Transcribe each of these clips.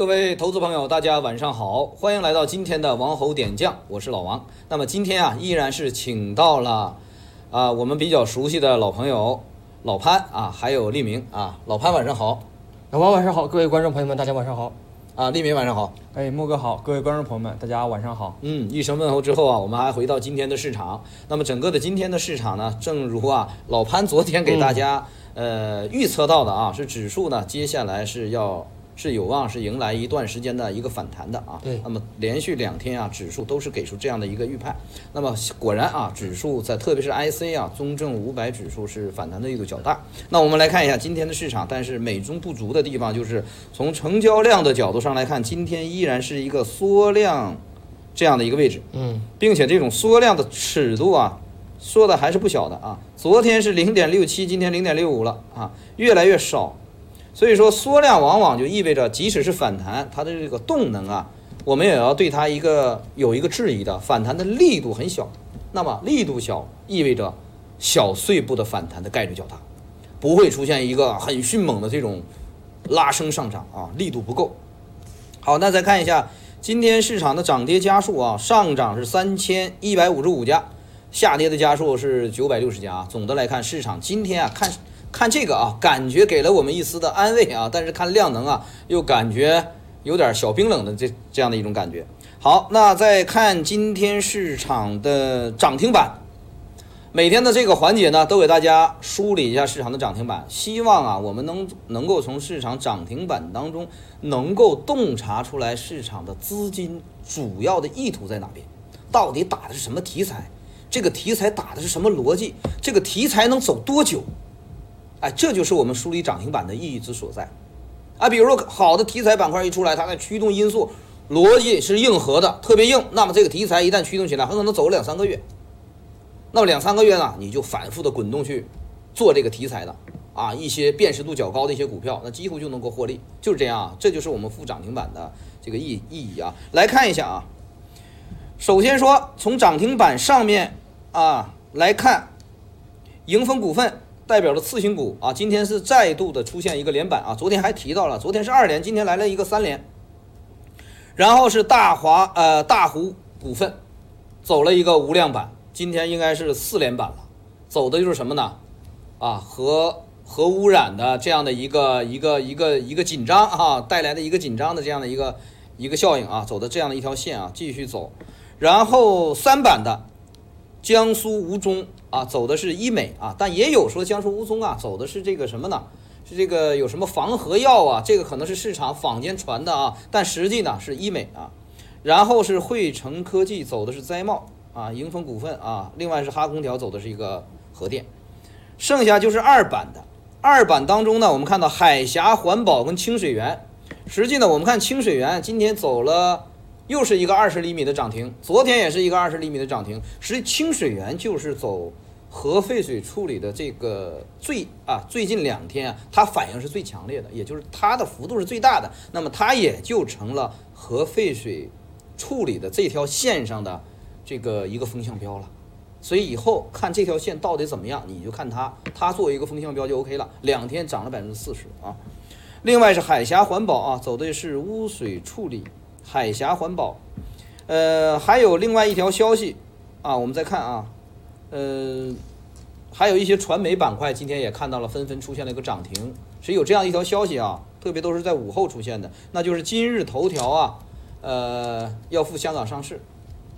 各位投资朋友，大家晚上好，欢迎来到今天的王侯点将，我是老王。那么今天啊，依然是请到了啊我们比较熟悉的老朋友老潘啊，还有利明啊。老潘晚上好老王晚上好，各位观众朋友们，大家晚上好。啊，利明晚上好。哎，莫哥好，各位观众朋友们，大家晚上好。嗯，一声问候之后啊，我们还回到今天的市场。那么整个的今天的市场呢，正如啊老潘昨天给大家、呃预测到的啊，是指数呢接下来是要是有望是迎来一段时间的一个反弹的啊。对那么连续两天啊，指数都是给出这样的一个预判。那么果然啊，指数在特别是 IC 啊，中证五百指数是反弹的力度较大。那我们来看一下今天的市场，但是美中不足的地方就是从成交量的角度上来看，今天依然是一个缩量这样的一个位置。嗯，并且这种缩量的尺度啊，缩的还是不小的啊。昨天是零点六七，今天零点六五了啊，越来越少。所以说缩量往往就意味着，即使是反弹，它的这个动能啊，我们也要对它一个有一个质疑的，反弹的力度很小。那么力度小，意味着小碎步的反弹的概率较大，不会出现一个很迅猛的这种拉升上涨啊，力度不够。好，那再看一下今天市场的涨跌家数啊，上涨是三千一百五十五家，下跌的家数是九百六十家啊。总的来看，市场今天啊，看看这个啊，感觉给了我们一丝的安慰啊，但是看量能啊，又感觉有点小冰冷的这这样的一种感觉。好，那再看今天市场的涨停板。每天的这个环节呢，都给大家梳理一下市场的涨停板，希望啊，我们能能够从市场涨停板当中能够洞察出来市场的资金主要的意图在哪边，到底打的是什么题材，这个题材打的是什么逻辑，这个题材能走多久？哎，这就是我们梳理涨停板的意义之所在。啊，比如说好的题材板块一出来，它的驱动因素逻辑是硬核的，特别硬，那么这个题材一旦驱动起来，很可能走了两三个月。那么两三个月呢，你就反复的滚动去做这个题材的啊，一些辨识度较高的一些股票，那几乎就能够获利，就是这样啊，这就是我们付涨停板的这个意意义啊。来看一下啊，首先说从涨停板上面啊来看，盈丰股份代表了次新股啊，今天是再度的出现一个连板啊，昨天还提到了，昨天是二连，今天来了一个三连，然后是大华呃大湖股份走了一个无量板。今天应该是四连板了，走的就是什么呢？啊，核核污染的这样的一个一个一个一个紧张啊，带来的一个紧张的这样的一个一个效应啊，走的这样的一条线啊，继续走。然后三板的江苏吴中啊，走的是医美啊，但也有说江苏吴中啊，走的是这个什么呢？是这个有什么防核药啊？这个可能是市场坊间传的啊，但实际呢是医美啊。然后是汇成科技走的是灾贸。啊，盈丰股份啊，另外是哈空调走的是一个核电，剩下就是二板的。二板当中呢，我们看到海峡环保跟清水源。实际呢，我们看清水源今天走了又是一个二十厘米的涨停，昨天也是一个二十厘米的涨停。实际清水源就是走核废水处理的这个最啊，最近两天啊，它反应是最强烈的，也就是它的幅度是最大的，那么它也就成了核废水处理的这条线上的。这个一个风向标了，所以以后看这条线到底怎么样，你就看它，它作为一个风向标就 OK 了。两天涨了百分之四十啊。另外是海峡环保啊，走的是污水处理，海峡环保。呃，还有另外一条消息啊，我们再看啊，呃，还有一些传媒板块今天也看到了纷纷出现了一个涨停，是有这样一条消息啊，特别都是在午后出现的，那就是今日头条啊，呃，要赴香港上市。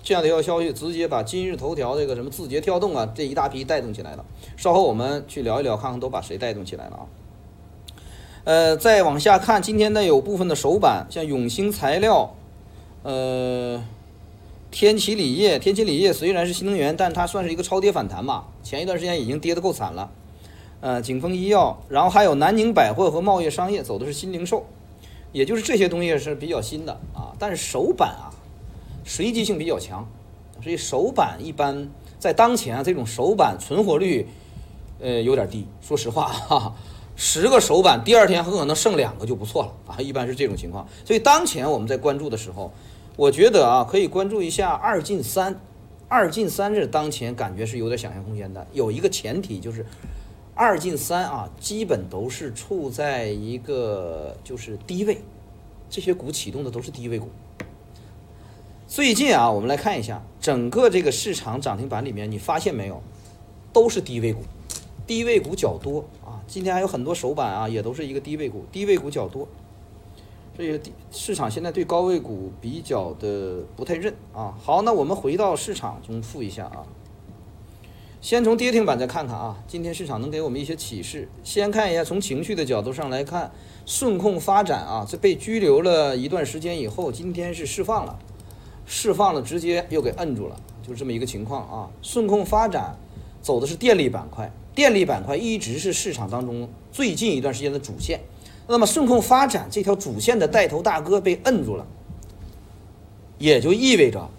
这样的一条消息，直接把今日头条这个什么字节跳动啊这一大批带动起来了。稍后我们去聊一聊，看看都把谁带动起来了啊？呃，再往下看，今天呢有部分的首板，像永兴材料，呃，天齐锂业，天齐锂业虽然是新能源，但它算是一个超跌反弹嘛。前一段时间已经跌得够惨了。呃，景丰医药，然后还有南宁百货和茂业商业走的是新零售，也就是这些东西是比较新的啊。但是首板啊。随机性比较强，所以首板一般在当前啊，这种首板存活率，呃，有点低。说实话，哈，十个首板，第二天很可能剩两个就不错了啊，一般是这种情况。所以当前我们在关注的时候，我觉得啊，可以关注一下二进三，二进三是当前感觉是有点想象空间的。有一个前提就是，二进三啊，基本都是处在一个就是低位。这些股启动的都是低位股。最近啊，我们来看一下整个这个市场涨停板里面，你发现没有，都是低位股，低位股较多啊。今天还有很多首板啊，也都是一个低位股，低位股较多。这个市场现在对高位股比较的不太认啊。好，那我们回到市场中复一下啊。先从跌停板再看看啊，今天市场能给我们一些启示。先看一下从情绪的角度上来看，顺控发展啊，这被拘留了一段时间以后，今天是释放了，释放了直接又给摁住了，就这么一个情况啊。顺控发展走的是电力板块，电力板块一直是市场当中最近一段时间的主线。那么顺控发展这条主线的带头大哥被摁住了，也就意味着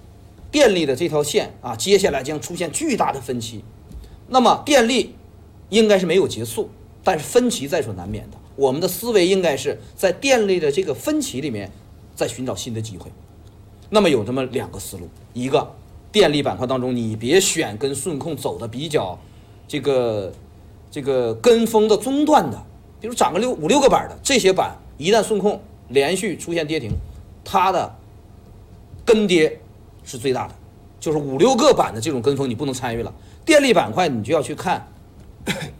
电力的这条线啊，接下来将出现巨大的分歧。那么电力应该是没有结束，但是分歧在所难免的。我们的思维应该是在电力的这个分歧里面，在寻找新的机会。那么有这么两个思路：一个，电力板块当中你别选跟顺控走的比较这个这个跟风的中段的。比如涨个六五六个板的这些板，一旦顺控连续出现跌停，它的跟跌是最大的，就是五六个板的这种跟风你不能参与了。电力板块你就要去看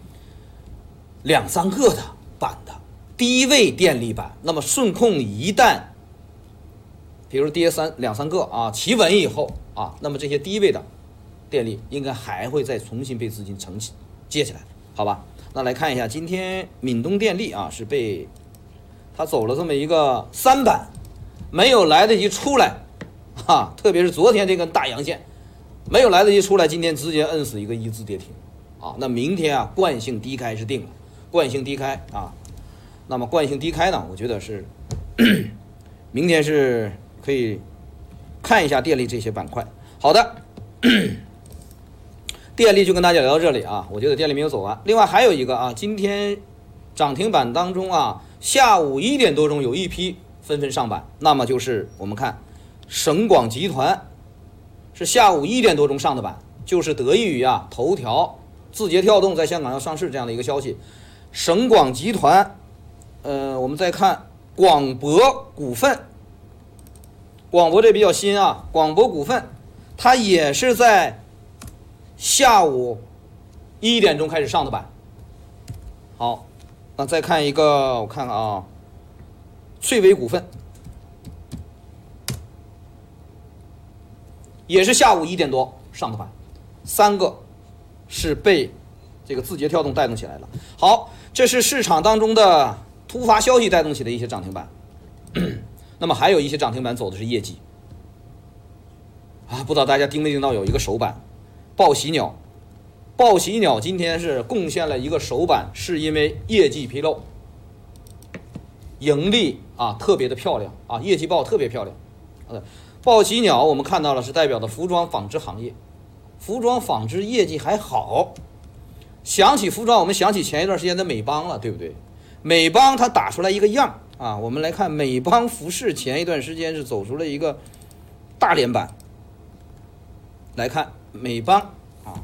两三个的板的低位电力板，那么顺控一旦比如跌三两三个啊企稳以后啊，那么这些低位的电力应该还会再重新被资金承起接起来，好吧？那来看一下，今天闽东电力啊是被他走了这么一个三板，没有来得及出来，哈，特别是昨天这根大阳线，没有来得及出来，今天直接摁死一个一字跌停，啊，那明天啊惯性低开是定了，惯性低开啊，那么惯性低开呢，我觉得是 明天是可以看一下电力这些板块。好的。电力就跟大家聊到这里啊，我觉得电力没有走完。另外还有一个啊，今天涨停板当中啊，下午一点多钟有一批纷纷上板，那么就是我们看省广集团是下午一点多钟上的板，就是得益于啊头条、字节跳动在香港要上市这样的一个消息。省广集团，呃，我们再看广博股份，广博这比较新啊，广博股份它也是在。下午一点钟开始上的板，好，那再看一个，我看看啊，翠微股份。也是下午一点多上的板，三个是被这个字节跳动带动起来了。好，这是市场当中的突发消息带动起的一些涨停板，那么还有一些涨停板走的是业绩。啊，不知道大家盯没盯到有一个首板。报喜鸟，报喜鸟今天是贡献了一个首板，是因为业绩披露，盈利啊特别的漂亮啊，业绩报特别漂亮。呃，报喜鸟我们看到了是代表的服装纺织行业，服装纺织业绩还好。想起服装，我们想起前一段时间的美邦了，对不对？美邦它打出来一个样啊，我们来看美邦服饰前一段时间是走出了一个大连板，来看。美邦啊，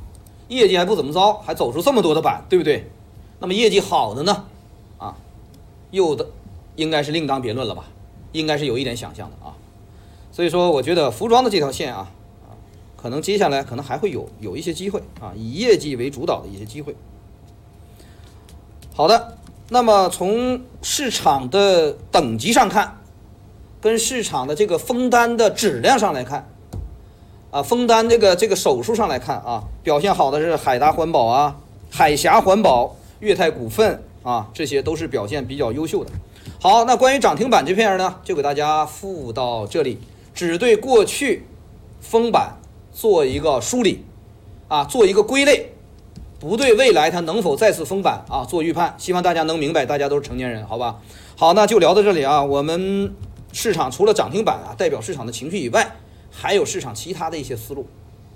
业绩还不怎么着，还走出这么多的板，对不对？那么业绩好的呢，啊，有的应该是另当别论了吧？应该是有一点想象的啊。所以说，我觉得服装的这条线啊，啊，可能接下来可能还会有有一些机会啊，以业绩为主导的一些机会。好的，那么从市场的等级上看，跟市场的这个封单的质量上来看。啊，封单这个这个手数上来看啊，表现好的是海达环保啊、海峡环保、粤泰股份啊，这些都是表现比较优秀的。好，那关于涨停板这片呢，就给大家附到这里，只对过去封板做一个梳理啊，做一个归类，不对未来它能否再次封板啊做预判。希望大家能明白，大家都是成年人，好吧？好，那就聊到这里啊。我们市场除了涨停板啊代表市场的情绪以外，还有市场其他的一些思路，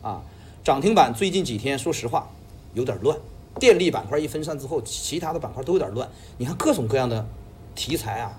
啊，涨停板最近几天说实话有点乱，电力板块一分散之后，其他的板块都有点乱。你看各种各样的题材啊，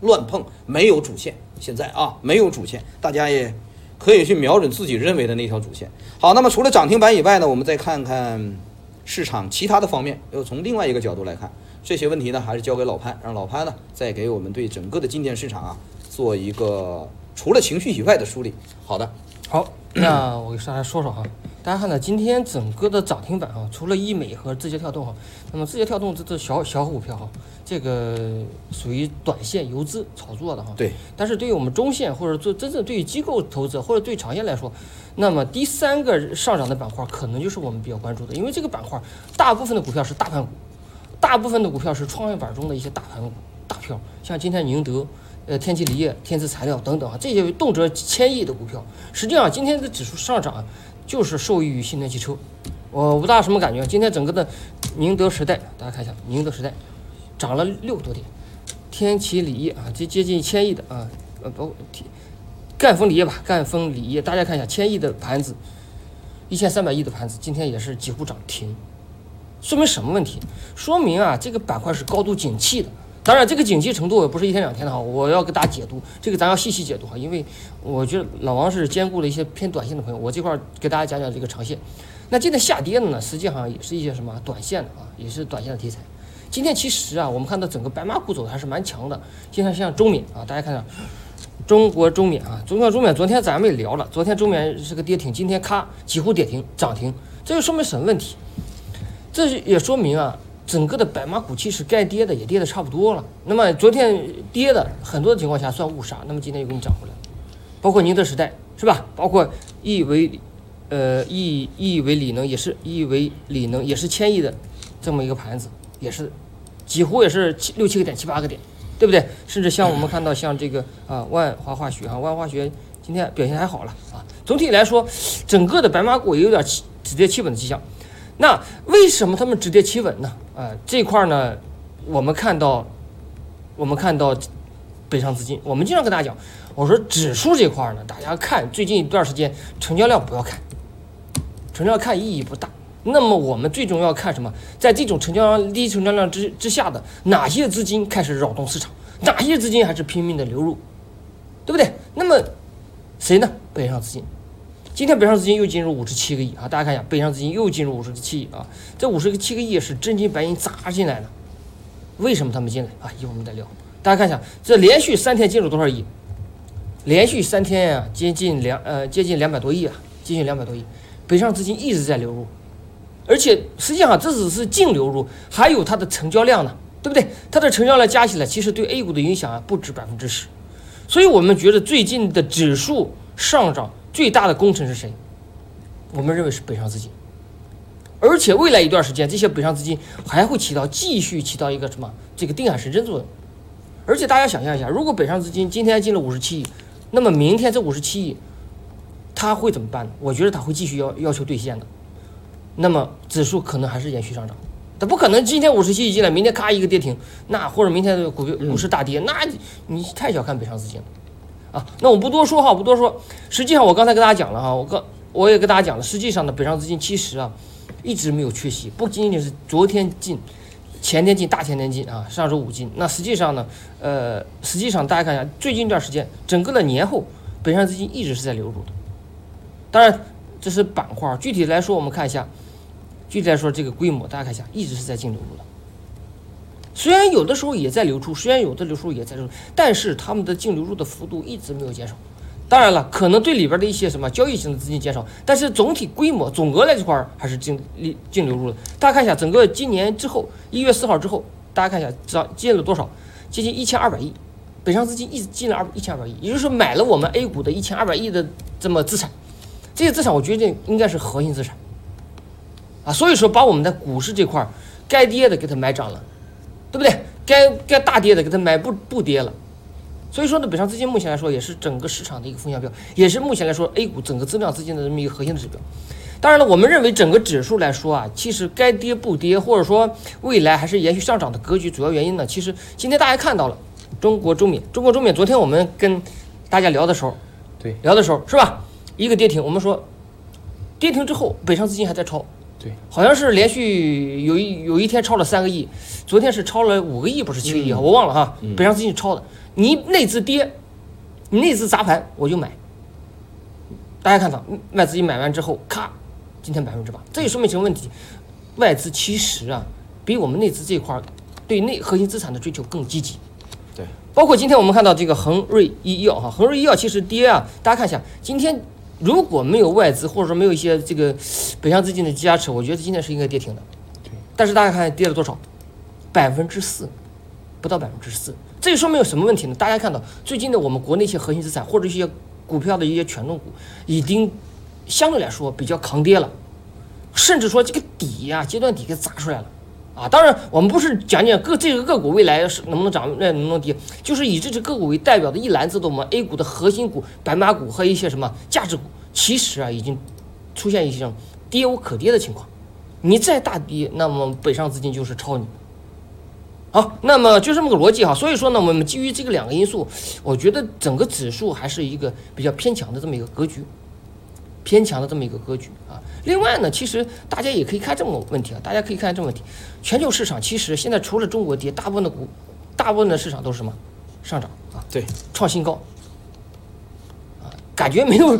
乱碰，没有主线。现在啊，没有主线，大家也可以去瞄准自己认为的那条主线。好，那么除了涨停板以外呢，我们再看看市场其他的方面，又从另外一个角度来看，这些问题呢，还是交给老潘，让老潘呢再给我们对整个的今天市场啊做一个除了情绪以外的梳理。好的，好，那我给大家说说哈，大家看到今天整个的涨停板啊，除了医美和字节跳动哈，那么字节跳动这这小小股票哈，这个属于短线游资炒作的哈。对。但是对于我们中线或者做真正对于机构投资或者对长线来说，那么第三个上涨的板块可能就是我们比较关注的，因为这个板块大部分的股票是大盘股，大部分的股票是创业板中的一些大盘股大票，像今天宁德。呃，天齐锂业、天赐材料等等啊，这些动辄千亿的股票，实际上今天的指数上涨，就是受益于新能源汽车。我不大什么感觉，今天整个的宁德时代，大家看一下，宁德时代涨了六多点，天齐锂业啊，接接近千亿的啊，呃不，赣锋锂业吧，赣锋锂业，大家看一下，千亿的盘子，一千三百亿的盘子，今天也是几乎涨停，说明什么问题？说明啊，这个板块是高度景气的。当然，这个景气程度也不是一天两天的哈，我要给大家解读，这个咱要细细解读哈，因为我觉得老王是兼顾了一些偏短线的朋友，我这块给大家讲讲这个长线。那今天下跌的呢，实际上也是一些什么短线的啊，也是短线的题材。今天其实啊，我们看到整个白马股走的还是蛮强的，就像像中缅啊，大家看看中国中缅啊，中国中缅，昨天咱们也聊了，昨天中缅是个跌停，今天咔几乎跌停涨停，这就说明什么问题？这也说明啊。整个的白马股其实该跌的也跌的差不多了。那么昨天跌的很多的情况下算误杀，那么今天又给你涨回来，包括宁德时代是吧？包括亿维，呃亿亿维锂能也是亿维锂能也是千亿的这么一个盘子，也是几乎也是七六七个点七八个点，对不对？甚至像我们看到像这个啊万华化学啊万华化学今天表现还好了啊。总体来说，整个的白马股也有点止跌企稳的迹象。那为什么他们止跌企稳呢？呃，这块呢，我们看到，我们看到北上资金，我们经常跟大家讲，我说指数这块呢，大家看最近一段时间成交量不要看，成交量看意义不大。那么我们最终要看什么？在这种成交量低成交量之之下的哪些资金开始扰动市场，哪些资金还是拼命的流入，对不对？那么谁呢？北上资金。今天北上资金又进入五十七个亿啊！大家看一下，北上资金又进入五十七亿啊！这五十七个亿是真金白银砸进来的，为什么他们进来啊？一会儿我们再聊。大家看一下，这连续三天进入多少亿？连续三天呀，接近两呃接近两百多亿啊，接近两百多亿。北上资金一直在流入，而且实际上这只是净流入，还有它的成交量呢，对不对？它的成交量加起来，其实对 A 股的影响啊不止百分之十。所以我们觉得最近的指数上涨。最大的功臣是谁？我们认为是北上资金，而且未来一段时间，这些北上资金还会起到继续起到一个什么这个定海神针作用。而且大家想象一下，如果北上资金今天进了五十七亿，那么明天这五十七亿他会怎么办呢？我觉得他会继续要要求兑现的。那么指数可能还是延续上涨，它不可能今天五十七亿进来，明天咔一个跌停，那或者明天的股票股市大跌，那你太小看北上资金了。那我不多说哈，不多说。实际上，我刚才跟大家讲了哈，我刚我也跟大家讲了，实际上呢，北上资金其实啊，一直没有缺席，不仅仅是昨天进，前天进，大前天进啊，上周五进。那实际上呢，呃，实际上大家看一下，最近一段时间，整个的年后，北上资金一直是在流入的。当然，这是板块，具体来说，我们看一下，具体来说这个规模，大家看一下，一直是在净流入的。虽然有的时候也在流出，虽然有的流出也在流出，但是他们的净流入的幅度一直没有减少。当然了，可能对里边的一些什么交易型的资金减少，但是总体规模总额来这块还是净利净流入的。大家看一下，整个今年之后一月四号之后，大家看一下涨进了多少？接近一千二百亿，北上资金一直进了二一千二百亿，也就是说买了我们 A 股的一千二百亿的这么资产。这些资产我觉得应该是核心资产啊，所以说把我们的股市这块该跌的给它买涨了。对不对？该该大跌的给它买不不跌了，所以说呢，北上资金目前来说也是整个市场的一个风向标，也是目前来说 A 股整个增量资金的这么一个核心的指标。当然了，我们认为整个指数来说啊，其实该跌不跌，或者说未来还是延续上涨的格局，主要原因呢，其实今天大家看到了中国中免，中国中免，昨天我们跟大家聊的时候，对，聊的时候是吧？一个跌停，我们说跌停之后，北上资金还在抄。对，好像是连续有一有一天超了三个亿，昨天是超了五个亿，不是七个亿啊，我忘了哈。北上资金超的，你内资跌，你内资砸盘，我就买。大家看到外资一买完之后，咔，今天百分之八，这也说明什么问题？外资其实啊，比我们内资这块儿对内核心资产的追求更积极。对，包括今天我们看到这个恒瑞医药哈，恒瑞医药其实跌啊，大家看一下，今天如果没有外资或者说没有一些这个北向资金的加持，我觉得今天是应该跌停的。但是大家看跌了多少？百分之四，不到百分之四。这说明有什么问题呢？大家看到最近的我们国内一些核心资产或者一些股票的一些权重股，已经相对来说比较抗跌了，甚至说这个底呀、阶段底给砸出来了。啊，当然，我们不是讲讲个这个个股未来是能不能涨，那能不能跌，就是以这只个股为代表的一篮子的我们 A 股的核心股、白马股和一些什么价值股，其实啊已经出现一些跌无可跌的情况。你再大跌，那么北上资金就是抄你。好，那么就这么个逻辑哈。所以说呢，我们基于这个两个因素，我觉得整个指数还是一个比较偏强的这么一个格局，偏强的这么一个格局啊。另外呢，其实大家也可以看这么个问题啊，大家可以看这么问题，全球市场其实现在除了中国跌，大部分的股，大部分的市场都是什么上涨啊，对，创新高啊，感觉没有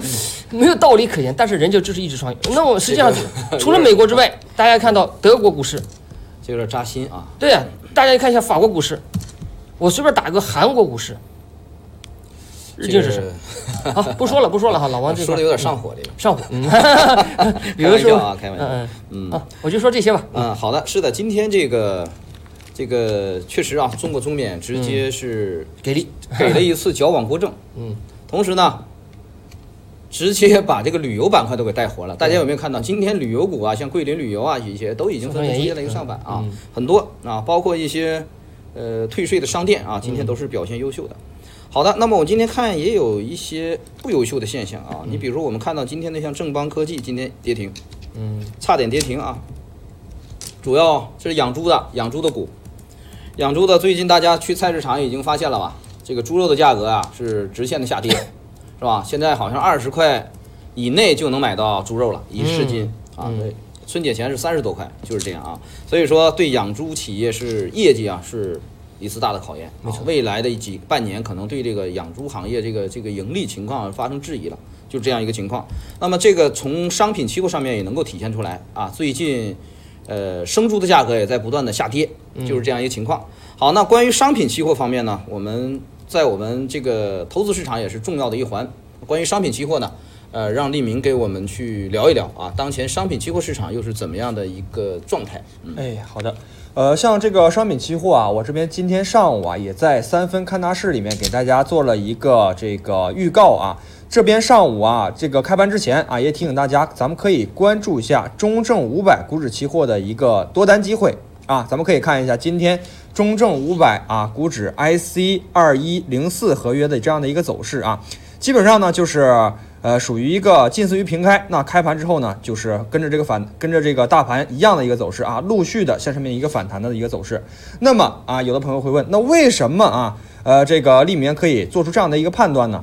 没有道理可言，但是人就就是一直创新。那我实际上除了美国之外，大家看到德国股市，这有点扎心啊。对呀、大家看一下法国股市，我随便打个韩国股市，日经指数。好，不说了，不说了哈，老王这块说的有点上火，这个。上火，嗯，开有的时候玩笑啊，开玩笑。嗯嗯我就说这些吧。嗯，好的，是的，今天这个这个确实啊，中国中缅直接是给力，给了一次矫枉过正，嗯，同时呢，直接把这个旅游板块都给带活了。大家有没有看到，今天旅游股啊，像桂林旅游啊，一些都已经纷纷出现了一个上板啊嗯，很多啊，包括一些呃退税的商店啊，今天都是表现优秀的。好的，那么我今天看也有一些不优秀的现象啊，你比如说我们看到今天的像正邦科技今天跌停，嗯，差点跌停啊。主要这是养猪的，养猪的股，养猪的最近大家去菜市场已经发现了吧？这个猪肉的价格啊是直线的下跌，是吧？现在好像二十块以内就能买到猪肉了，一市斤、啊。对，春节前是三十多块，就是这样啊。所以说对养猪企业是业绩啊是一次大的考验，啊、未来的几半年可能对这个养猪行业这个这个盈利情况发生质疑了，就这样一个情况。那么这个从商品期货上面也能够体现出来啊，最近。呃，生猪的价格也在不断的下跌，就是这样一个情况。好，那关于商品期货方面呢，我们在我们这个投资市场也是重要的一环。关于商品期货呢，呃，让利明给我们去聊一聊啊，当前商品期货市场又是怎么样的一个状态？嗯，哎，好的。呃，像这个商品期货啊，我这边今天上午啊，也在三分看大势里面给大家做了一个这个预告啊。这边上午啊，这个开盘之前啊，也提醒大家，咱们可以关注一下中证五百股指期货的一个多单机会啊。咱们可以看一下今天中证五百啊股指 IC 二一零四合约的这样的一个走势啊，基本上呢就是。呃，属于一个近似于平开，那开盘之后呢，就是跟着这个反跟着这个大盘一样的一个走势啊，陆续的向上面一个反弹的一个走势。那么啊，有的朋友会问，那为什么啊，呃，这个利明可以做出这样的一个判断呢？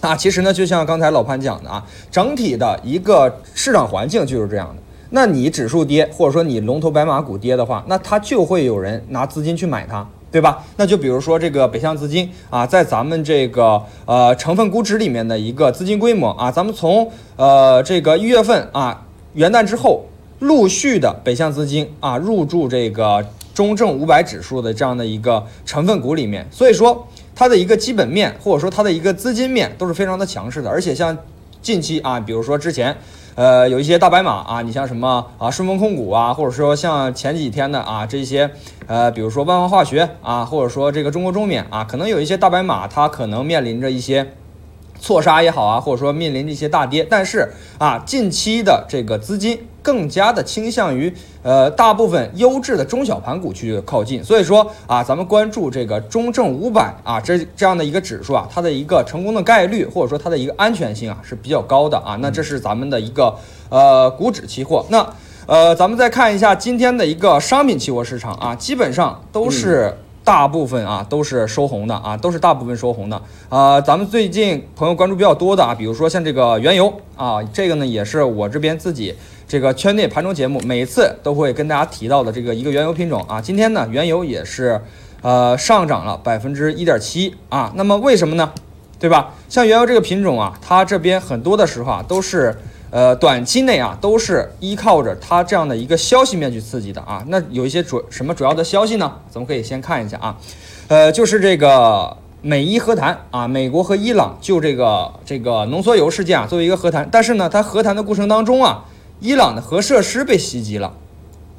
啊，其实呢，就像刚才老潘讲的啊，整体的一个市场环境就是这样的。那你指数跌，或者说你龙头白马股跌的话，那它就会有人拿资金去买它。对吧？那就比如说这个北向资金啊，在咱们这个呃成分股指里面的一个资金规模啊，咱们从呃这个一月份啊元旦之后，陆续的北向资金啊入驻这个中证五百指数的这样的一个成分股里面，所以说它的一个基本面或者说它的一个资金面都是非常的强势的，而且像近期啊，比如说之前。呃，有一些大白马啊，你像什么啊，顺丰控股啊，或者说像前几天的啊这些，呃，比如说万华化学啊，或者说这个中国中免啊，可能有一些大白马，它可能面临着一些错杀也好啊，或者说面临着一些大跌，但是啊，近期的这个资金更加的倾向于呃大部分优质的中小盘股去靠近，所以说啊，咱们关注这个中证五百啊这这样的一个指数啊，它的一个成功的概率或者说它的一个安全性啊是比较高的啊，那这是咱们的一个呃股指期货，那呃咱们再看一下今天的一个商品期货市场啊，基本上都是。大部分啊都是收红的啊，都是大部分收红的啊、呃。咱们最近朋友关注比较多的啊，比如说像这个原油啊，这个呢也是我这边自己这个圈内盘中节目每次都会跟大家提到的这个一个原油品种啊。今天呢，原油也是呃上涨了百分之一点七啊。那么为什么呢？对吧？像原油这个品种啊，它这边很多的时候啊都是呃，短期内啊，都是依靠着它这样的一个消息面去刺激的啊。那有一些主什么主要的消息呢？咱们可以先看一下啊，呃，就是这个美伊和谈啊，美国和伊朗就这个这个浓缩铀事件啊作为一个和谈，但是呢，它和谈的过程当中啊，伊朗的核设施被袭击了。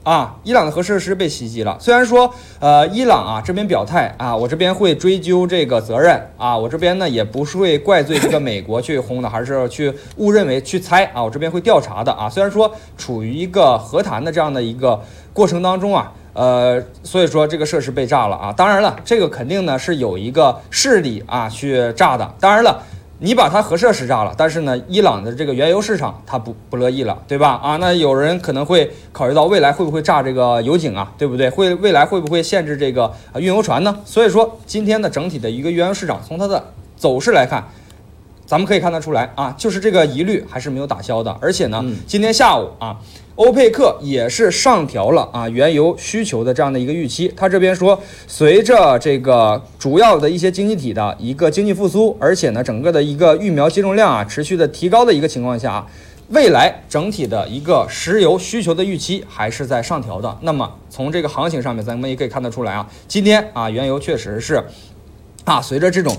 啊，伊朗的核设施被袭击了。虽然说，呃，伊朗啊这边表态啊，我这边会追究这个责任啊，我这边呢也不是会怪罪这个美国去轰的，还是去误认为去猜啊，我这边会调查的啊。虽然说处于一个和谈的这样的一个过程当中啊，呃，所以说这个设施被炸了啊。当然了，这个肯定呢是有一个势力啊去炸的。当然了。你把它核设施炸了，但是呢，伊朗的这个原油市场它不不乐意了，对吧？啊，那有人可能会考虑到未来会不会炸这个油井啊，对不对？会未来会不会限制这个运油船呢？所以说，今天的整体的一个原油市场从它的走势来看，咱们可以看得出来啊，就是这个疑虑还是没有打消的，而且呢，今天下午啊。欧佩克也是上调了啊原油需求的这样的一个预期，他这边说，随着这个主要的一些经济体的一个经济复苏，而且呢整个的一个疫苗接种量啊持续的提高的一个情况下啊，未来整体的一个石油需求的预期还是在上调的。那么从这个行情上面，咱们也可以看得出来啊，今天啊原油确实是啊随着这种。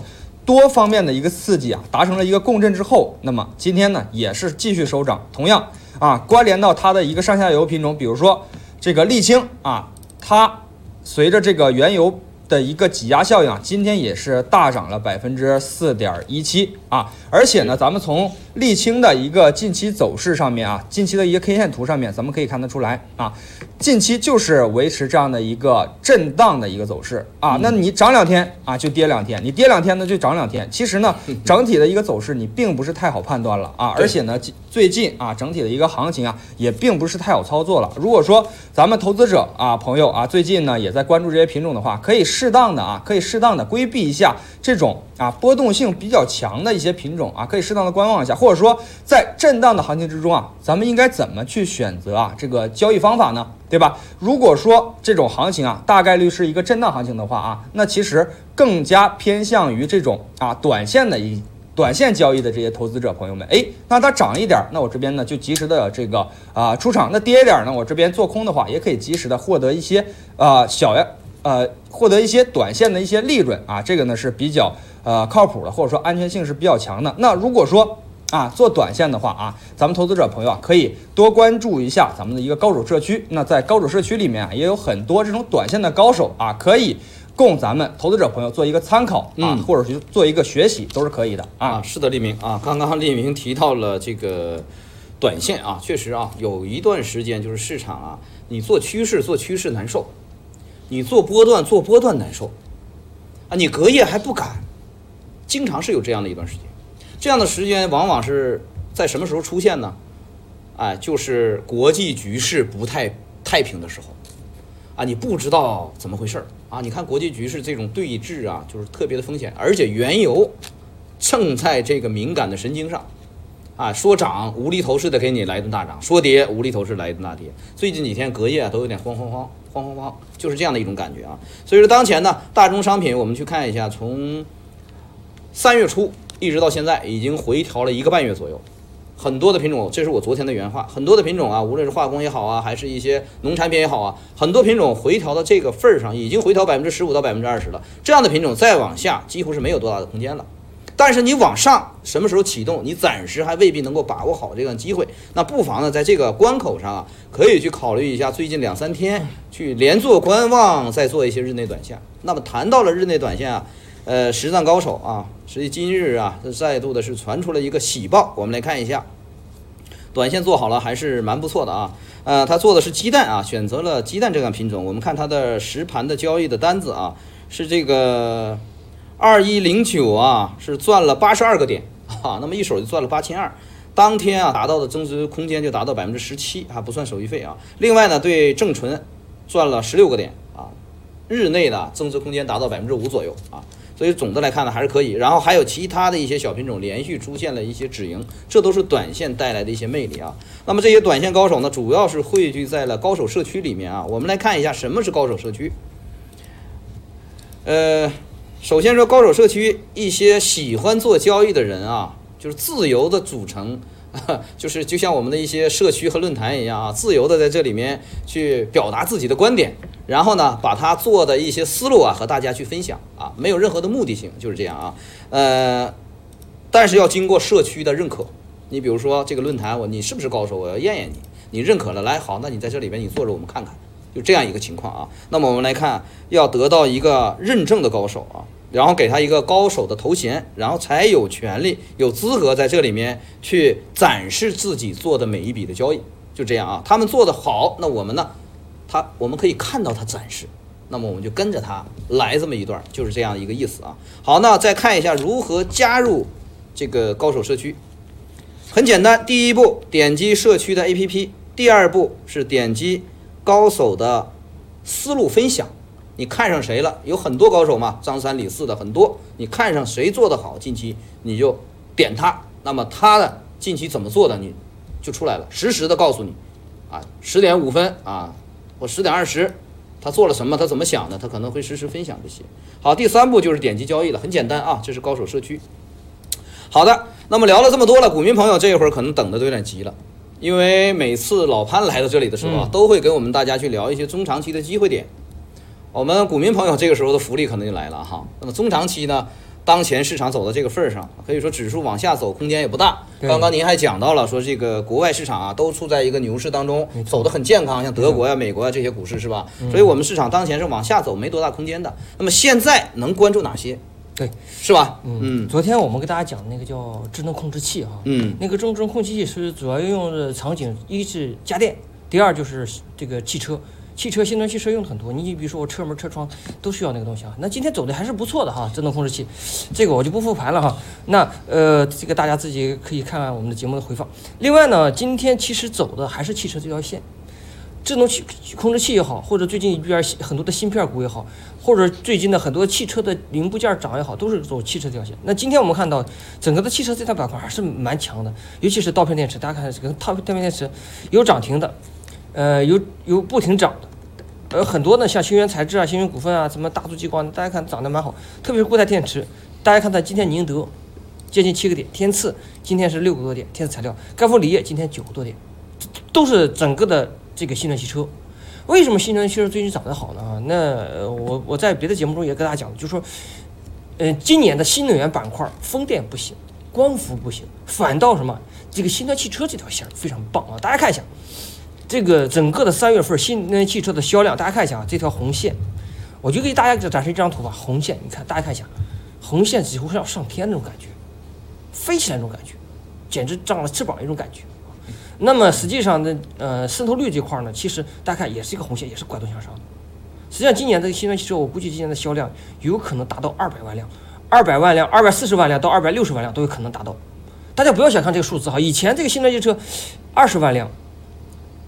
多方面的一个刺激啊，达成了一个共振之后，那么今天呢也是继续收涨。同样啊，关联到它的一个上下游品种，比如说这个沥青啊，它随着这个原油。的一个挤压效应啊，今天也是大涨了百分之四点一七啊，而且呢，咱们从沥青的一个近期走势上面啊，近期的一个 K 线图上面，咱们可以看得出来啊，近期就是维持这样的一个震荡的一个走势啊，那你涨两天啊就跌两天，你跌两天呢就涨两天，其实呢，整体的一个走势你并不是太好判断了啊，而且呢，最近啊整体的一个行情啊也并不是太好操作了。如果说咱们投资者啊朋友啊最近呢也在关注这些品种的话，可以。适当的啊，可以适当的规避一下这种啊波动性比较强的一些品种啊，可以适当的观望一下，或者说在震荡的行情之中啊，咱们应该怎么去选择啊这个交易方法呢？对吧？如果说这种行情啊大概率是一个震荡行情的话啊，那其实更加偏向于这种啊短线的一短线交易的这些投资者朋友们，哎，那它涨一点，那我这边呢就及时的这个啊出场；那跌一点呢，我这边做空的话，也可以及时的获得一些啊小。呃，获得一些短线的一些利润啊，这个呢是比较呃靠谱的，或者说安全性是比较强的。那如果说啊做短线的话啊，咱们投资者朋友啊可以多关注一下咱们的一个高手社区。那在高手社区里面啊，也有很多这种短线的高手啊，可以供咱们投资者朋友做一个参考啊，或者去做一个学习都是可以的啊。是的，立明啊，刚刚立明提到了这个短线啊，确实啊，有一段时间就是市场啊，你做趋势做趋势难受。你做波段做波段难受，啊，你隔夜还不敢，经常是有这样的一段时间，这样的时间往往是在什么时候出现呢？哎，就是国际局势不太太平的时候，啊，你不知道怎么回事儿。啊，你看国际局势这种对峙啊，就是特别的风险，而且原油正在这个敏感的神经上。啊，说涨无厘头似的给你来一顿大涨，说跌无厘头似的来一顿大跌。最近几天隔夜都有点慌慌慌。慌慌慌，就是这样的一种感觉啊。所以说当前呢，大宗商品我们去看一下，从三月初一直到现在，已经回调了一个半月左右。很多的品种，这是我昨天的原话，很多的品种啊，无论是化工也好啊，还是一些农产品也好啊，很多品种回调到这个份儿上，已经回调百分之十五到百分之二十了。这样的品种再往下，几乎是没有多大的空间了。但是你往上什么时候启动？你暂时还未必能够把握好这个机会。那不妨呢，在这个关口上啊，可以去考虑一下最近两三天去连做观望，再做一些日内短线。那么谈到了日内短线啊，呃，实战高手啊，实际今日啊，再度的是传出了一个喜报。我们来看一下，短线做好了还是蛮不错的啊。呃，他做的是鸡蛋啊，选择了鸡蛋这个品种。我们看它的实盘的交易的单子啊，是这个。二一零九啊，是赚了八十二个点 啊，那么一手就赚了八千二，当天啊达到的增值空间就达到百分之十七，还不算手续费啊。另外呢，对正纯赚了十六个点啊，日内的增值空间达到百分之五左右啊，所以总的来看呢还是可以。然后还有其他的一些小品种连续出现了一些止盈，这都是短线带来的一些魅力啊。那么这些短线高手呢，主要是汇聚在了高手社区里面啊。我们来看一下什么是高手社区，呃。首先说高手社区一些喜欢做交易的人啊，就是自由的组成 就是就像我们的一些社区和论坛一样啊，自由的在这里面去表达自己的观点，然后呢，把他做的一些思路啊和大家去分享啊，没有任何的目的性，就是这样啊。呃，但是要经过社区的认可。你比如说这个论坛，我你是不是高手？我要验验你，你认可了，来好，那你在这里边你坐着，我们看看，就这样一个情况啊。那么我们来看，要得到一个认证的高手啊，然后给他一个高手的头衔，然后才有权利、有资格在这里面去展示自己做的每一笔的交易。就这样啊，他们做的好，那我们呢，他我们可以看到他展示，那么我们就跟着他来这么一段，就是这样一个意思啊。好，那再看一下如何加入这个高手社区。很简单，第一步点击社区的 APP，第二步是点击高手的思路分享。你看上谁了？有很多高手嘛，张三李四的很多。你看上谁做得好，近期你就点他，那么他的近期怎么做的，你就出来了，实时的告诉你。啊，十点五分啊，或十点二十，他做了什么？他怎么想的？他可能会实时分享这些。好，第三步就是点击交易了，很简单啊，这是高手社区。好的，那么聊了这么多了，股民朋友这一会儿可能等的都有点急了，因为每次老潘来到这里的时候啊，都会跟我们大家去聊一些中长期的机会点。我们股民朋友这个时候的福利可能就来了哈。那么中长期呢，当前市场走到这个份儿上，可以说指数往下走空间也不大。刚刚您还讲到了说这个国外市场啊，都处在一个牛市当中，走得很健康，像德国呀、美国呀这些股市是吧？所以我们市场当前是往下走，没多大空间的。那么现在能关注哪些？对，是吧？嗯昨天我们给大家讲那个叫智能控制器哈，嗯那个智能控制器是主要应用的场景，一是家电，第二就是这个汽车。汽车新能源汽车用的很多，你比如说我车门、车窗都需要那个东西啊。那今天走的还是不错的哈，智能控制器，这个我就不复盘了哈。那呃，这个大家自己可以看看我们的节目的回放。另外呢，今天其实走的还是汽车这条线，智能器控制器也好，或者最近一边很多的芯片股也好，或者最近的很多汽车的零部件涨也好，都是走汽车这条线。那今天我们看到整个的汽车这条板块还是蛮强的，尤其是刀片电池，大家看这个刀片电池有涨停的，呃，有有不停涨的。呃，很多呢，像星源材质啊、星源股份啊、什么大族激光，大家看涨得蛮好，特别是固态电池，大家看它今天宁德接近七个点，天赐今天是六个多点，天赐材料、赣锋锂业今天九个多点，都是整个的这个新能源汽车。为什么新能源汽车最近涨得好呢？那我我在别的节目中也跟大家讲，就是说，呃，今年的新能源板块，风电不行，光伏不行，反倒什么这个新能源汽车这条线非常棒啊！大家看一下，这个整个的三月份新能源汽车的销量，大家看一下啊，这条红线，我就给大家展示一张图吧。红线，你看，大家看一下，红线几乎是要上天那种感觉，飞起来那种感觉，简直长了翅膀一种感觉。那么实际上呢，呃，渗透率这块呢，其实大家看也是一个红线，也是拐动向上。实际上今年这个新能源汽车，我估计今年的销量有可能达到二百万辆，二百万辆、二百四十万辆到二百六十万辆都有可能达到。大家不要小看这个数字哈，以前这个新能源汽车二十万辆，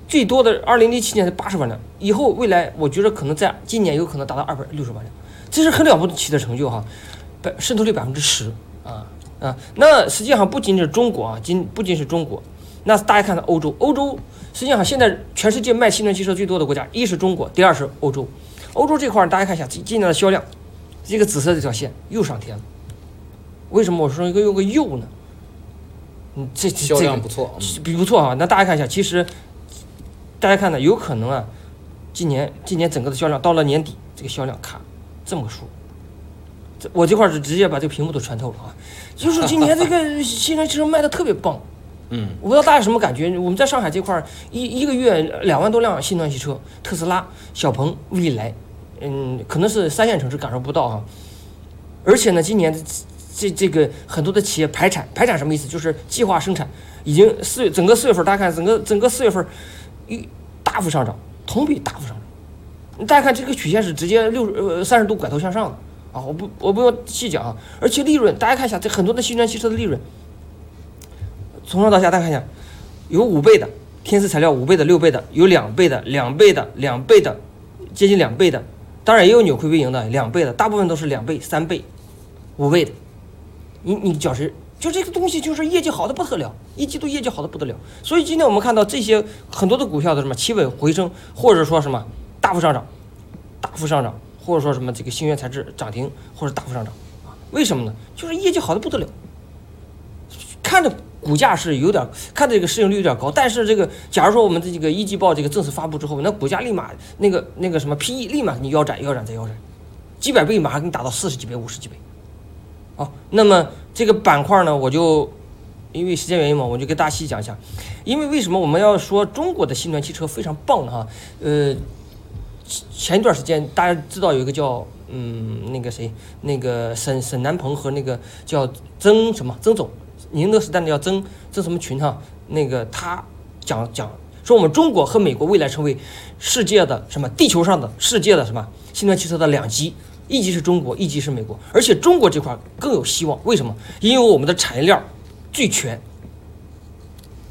最多的二零零七年是八十万辆，以后未来我觉得可能在今年有可能达到二百六十万辆，这是很了不起的成就哈，百渗透率百分之十啊啊！那实际上不仅是中国啊，今不仅是中国，那大家看看欧洲，欧洲实际上现在全世界卖新能源汽车最多的国家，一是中国，第二是欧洲。欧洲这块儿大家看一下今今年的销量，这个紫色这条线又上天了。为什么我说一个用个又呢？嗯，这这销这个量不错，比不错啊。那大家看一下，其实大家看呢，有可能啊，今年今年整个的销量到了年底，这个销量卡这么个数。这我这块儿是直接把这个屏幕都穿透了啊，就是今年这个新能源汽车卖的特别棒。嗯，我不知道大家什么感觉？我们在上海这块儿一一个月两万多辆新能源汽车，特斯拉、小鹏、蔚来，嗯，可能是三线城市感受不到啊。而且呢，今年这这这个很多的企业排产，排产什么意思？就是计划生产，已经四月整个四月份，大家看整个整个四月份一大幅上涨，同比大幅上涨。大家看这个曲线是直接六十呃三十度拐头向上的啊！我不我不用细讲啊，而且利润大家看一下，这很多的新能源汽车的利润，从上到下大家看一下，有五倍的天丝材料，五倍的、六倍的，有两倍的、两倍的、两倍的，接近两倍的，当然也有扭亏为盈的两倍的，大部分都是两倍、三倍、五倍的。你你觉是就这个东西就是业绩好的不得了，一季度业绩好的不得了。所以今天我们看到这些很多的股票的什么企稳回升，或者说什么大幅上涨，大幅上涨，或者说什么这个星源材质涨停或者大幅上涨啊？为什么呢？就是业绩好的不得了，看着股价是有点看这个市盈率有点高，但是这个假如说我们的这个一季报这个正式发布之后，那股价立马那个那个什么 PE 立马你腰斩腰斩再腰斩，几百倍马上给你打到四十几倍五十几倍。好，那么这个板块呢，我就因为时间原因嘛，我就跟大家细讲一下。因为为什么我们要说中国的新能源汽车非常棒呢？哈，呃，前一段时间大家知道有一个叫嗯那个谁那个沈沈南鹏和那个叫曾什么曾总，宁德时代的要增增什么群哈，那个他讲讲说我们中国和美国未来成为世界的什么地球上的世界的什么新能源汽车的两极。一级是中国，一级是美国，而且中国这块更有希望。为什么？因为我们的产业链儿最全，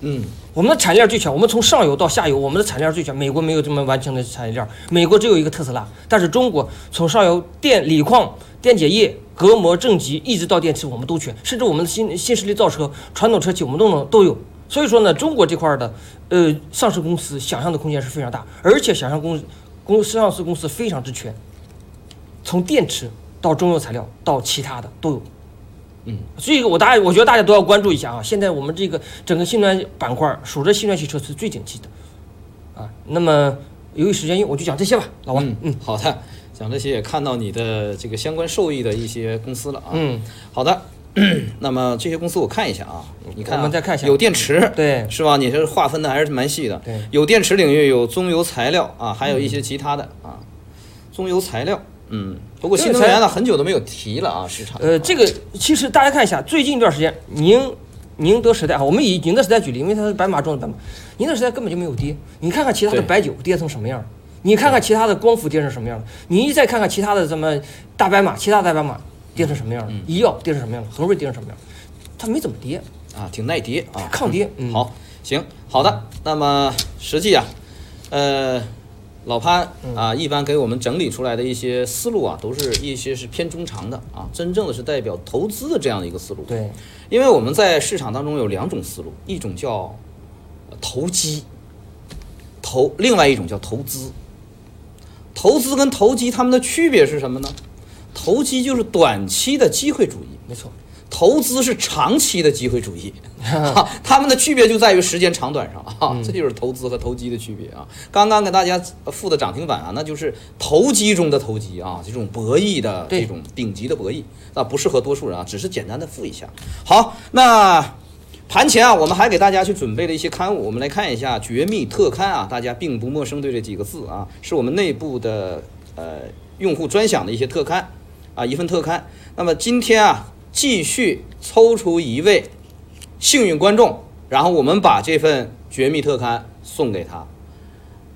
嗯，我们的产业链最全，我们从上游到下游，我们的产业链最全。美国没有这么完整的产业链，美国只有一个特斯拉，但是中国从上游电锂矿、电解液、隔膜、正极，一直到电池，我们都全，甚至我们的新新势力造车、传统车企，我们都能都有。所以说呢，中国这块的呃上市公司想象的空间是非常大，而且想象公公上市公司非常之全，从电池到中游材料到其他的都有。嗯，所以我大家我觉得大家都要关注一下啊！现在我们这个整个新能源板块数着新能源汽车是最景气的，啊，那么由于时间，我就讲这些吧，老王。嗯嗯，好的，讲这些也看到你的这个相关受益的一些公司了啊。嗯，好的。那么这些公司我看一下啊，你看、啊，我们再看一下有电池，对是吧？你这划分的还是蛮细的。对有电池领域，有中油材料啊，还有一些其他的啊。中油材料，嗯，不过新能源呢，很久都没有提了啊，市场。呃，这个其实大家看一下，最近一段时间，宁宁德时代啊，我们以宁德时代举例，因为它是白马中的白马，宁德时代根本就没有跌。你看看其他的白酒跌成什么样儿，你看看其他的光伏跌成什么样了，你再看看其他的什么大白马，其他大白马跌成什么样儿，嗯医药跌成什么样了，恒瑞跌成什么样儿，它没怎么跌。啊，挺耐跌啊，抗跌嗯好，行，好的。那么实际啊，呃，老潘嗯啊，一般给我们整理出来的一些思路啊，都是一些是偏中长的啊，真正的是代表投资的这样的一个思路。对，因为我们在市场当中有两种思路，一种叫呃投机，投，另外一种叫投资。投资跟投机它们的区别是什么呢？投机就是短期的机会主义，没错。投资是长期的机会主义，啊，它们的区别就在于时间长短上啊，这就是投资和投机的区别啊。刚刚给大家附的涨停板啊，那就是投机中的投机啊，这种博弈的这种顶级的博弈，那不适合多数人啊，只是简单的附一下。好，那盘前啊，我们还给大家去准备了一些刊物，我们来看一下《绝密特刊》啊，大家并不陌生对这几个字啊，是我们内部的呃用户专享的一些特刊啊，一份特刊。那么今天啊，继续抽出一位幸运观众，然后我们把这份《绝密特刊》送给他。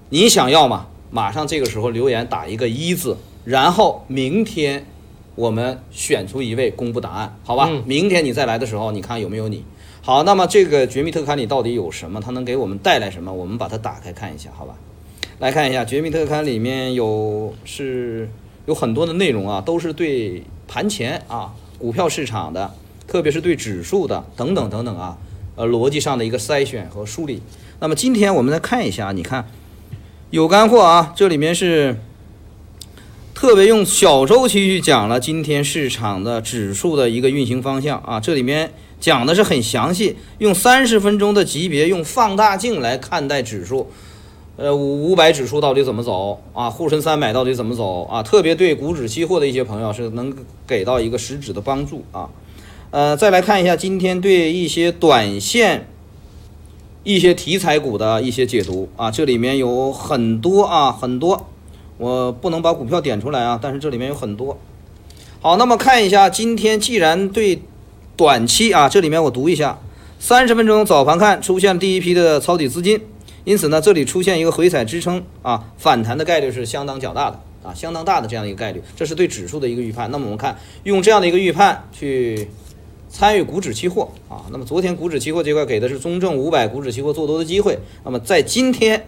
你想要吗？马上这个时候留言打一个一字，然后明天我们选出一位公布答案，好吧？嗯明天你再来的时候，你看有没有你。好，那么这个绝密特刊里到底有什么？它能给我们带来什么？我们把它打开看一下，好吧？来看一下绝密特刊里面有是有很多的内容啊，都是对盘前啊股票市场的，特别是对指数的等等等等啊，呃逻辑上的一个筛选和梳理。那么今天我们来看一下，你看有干货啊，这里面是特别用小周期去讲了今天市场的指数的一个运行方向啊，这里面讲的是很详细，用三十分钟的级别，用放大镜来看待指数。呃，五五百指数到底怎么走啊？沪深三百到底怎么走啊？特别对股指期货的一些朋友是能给到一个实质的帮助啊。呃，再来看一下今天对一些短线、一些题材股的一些解读啊，这里面有很多啊，很多，我不能把股票点出来啊，但是这里面有很多。好，那么看一下今天既然对短期啊，这里面我读一下，三十分钟早盘看出现第一批的抄底资金。因此呢，这里出现一个回踩支撑啊，反弹的概率是相当较大的啊，相当大的这样一个概率，这是对指数的一个预判。那么我们看用这样的一个预判去参与股指期货啊，那么昨天股指期货这块给的是中证五百股指期货做多的机会，那么在今天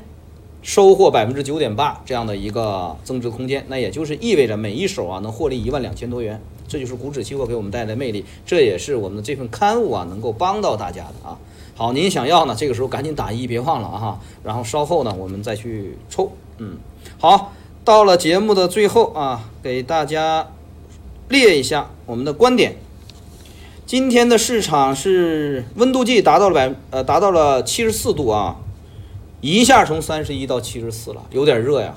收获百分之九点八这样的一个增值空间，那也就是意味着每一手啊能获利一万两千多元，这就是股指期货给我们带来的魅力，这也是我们的这份刊物啊能够帮到大家的啊。好，您想要呢，这个时候赶紧打一，别忘了啊。然后稍后呢，我们再去抽。嗯，好，到了节目的最后啊，给大家列一下我们的观点。今天的市场是温度计达到了百呃达到了七十四度啊，一下从三十一到七十四了，有点热呀。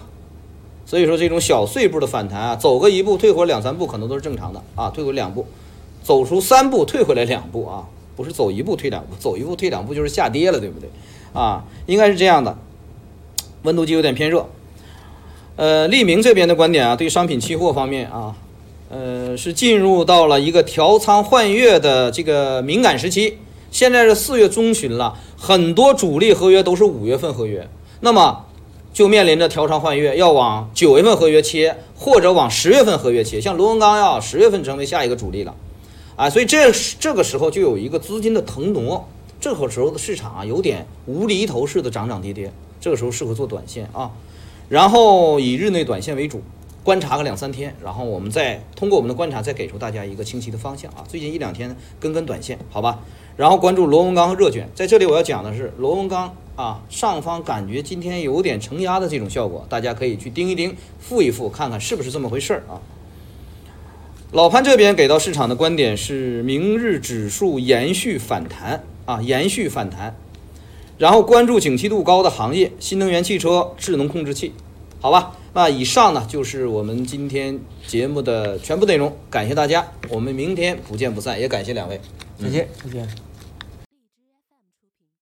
所以说这种小碎步的反弹啊，走个一步退回两三步可能都是正常的啊，退回两步，走出三步退回来两步啊，不是走一步退两步，走一步退两步就是下跌了，对不对？啊，应该是这样的。温度计有点偏热。呃，利明这边的观点啊，对商品期货方面啊，呃，是进入到了一个调仓换月的这个敏感时期。现在是四月中旬了，很多主力合约都是五月份合约，那么就面临着调仓换月，要往九月份合约切，或者往十月份合约切。像螺纹钢要十月份成为下一个主力了，啊，所以这这个时候就有一个资金的腾挪，这个时候的市场啊，有点无厘头式的涨涨跌跌，这个时候适合做短线啊。然后以日内短线为主，观察个两三天，然后我们再通过我们的观察，再给出大家一个清晰的方向啊。最近一两天跟跟短线，好吧？然后关注螺纹钢和热卷，在这里我要讲的是螺纹钢啊，上方感觉今天有点承压的这种效果，大家可以去盯一盯，复一复，看看是不是这么回事儿啊。老潘这边给到市场的观点是，明日指数延续反弹啊，延续反弹。然后关注景气度高的行业，新能源汽车、智能控制器，好吧？那以上呢就是我们今天节目的全部内容，感谢大家，我们明天不见不散，也感谢两位，再见。再见。